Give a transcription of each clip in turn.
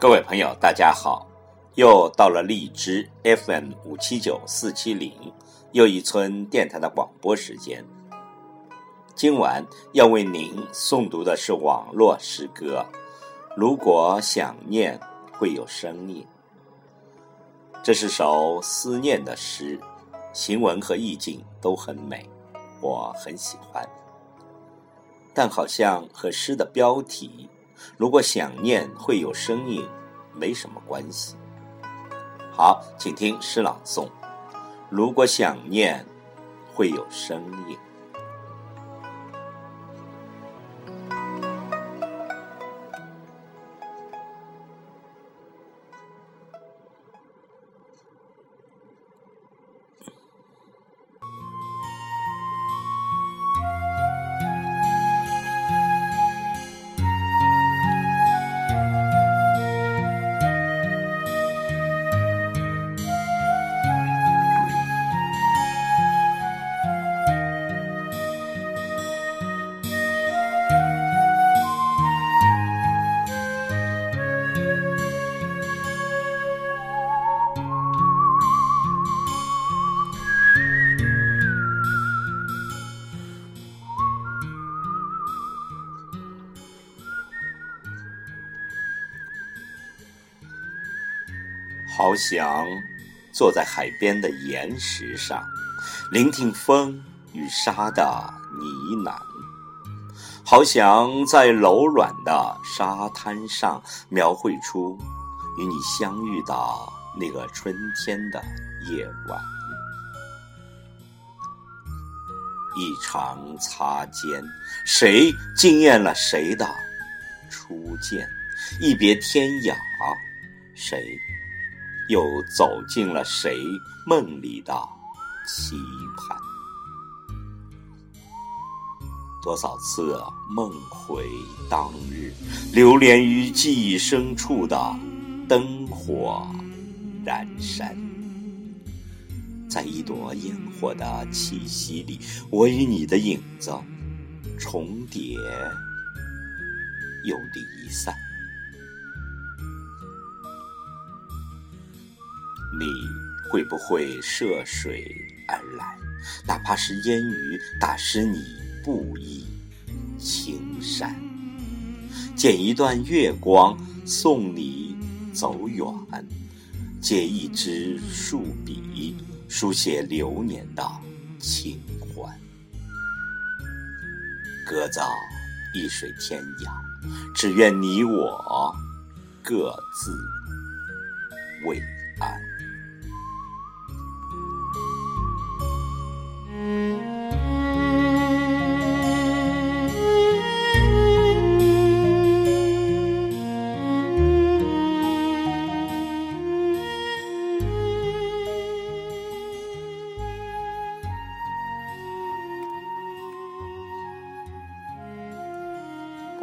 各位朋友，大家好！又到了荔枝 FM 五七九四七零又一村电台的广播时间。今晚要为您诵读的是网络诗歌《如果想念会有声音》。这是首思念的诗，行文和意境都很美，我很喜欢。但好像和诗的标题。如果想念会有声音，没什么关系。好，请听诗朗诵。如果想念会有声音。好想坐在海边的岩石上，聆听风与沙的呢喃；好想在柔软的沙滩上描绘出与你相遇的那个春天的夜晚。一场擦肩，谁惊艳了谁的初见？一别天涯，谁？又走进了谁梦里的期盼？多少次梦回当日，流连于记忆深处的灯火阑珊，在一朵烟火的气息里，我与你的影子重叠又离散。你会不会涉水而来？哪怕是烟雨打湿你布衣青衫，剪一段月光送你走远，借一支竖笔书写流年的清欢，隔造一水天涯，只愿你我各自为安。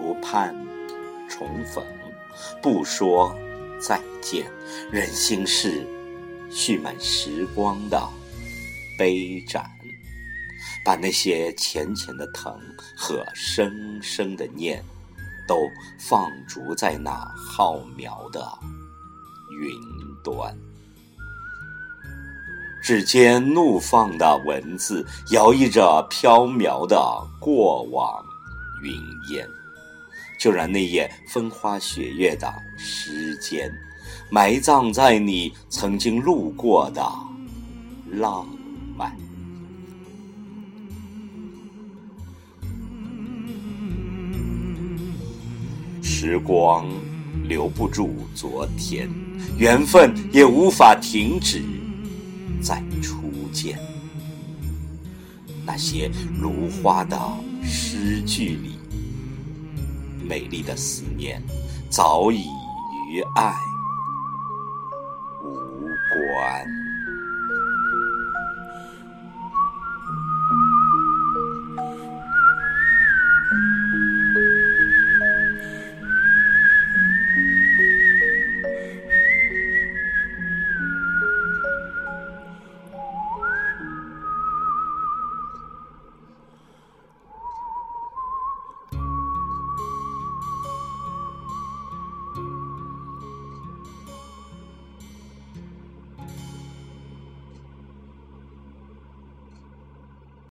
不盼重逢，不说再见，任心事蓄满时光的杯盏，把那些浅浅的疼和深深的念，都放逐在那浩渺的云端。指尖怒放的文字，摇曳着飘渺的过往云烟。就让那夜风花雪月的时间，埋葬在你曾经路过的浪漫。时光留不住昨天，缘分也无法停止再初见。那些如花的诗句里。美丽的思念，早已与爱无关。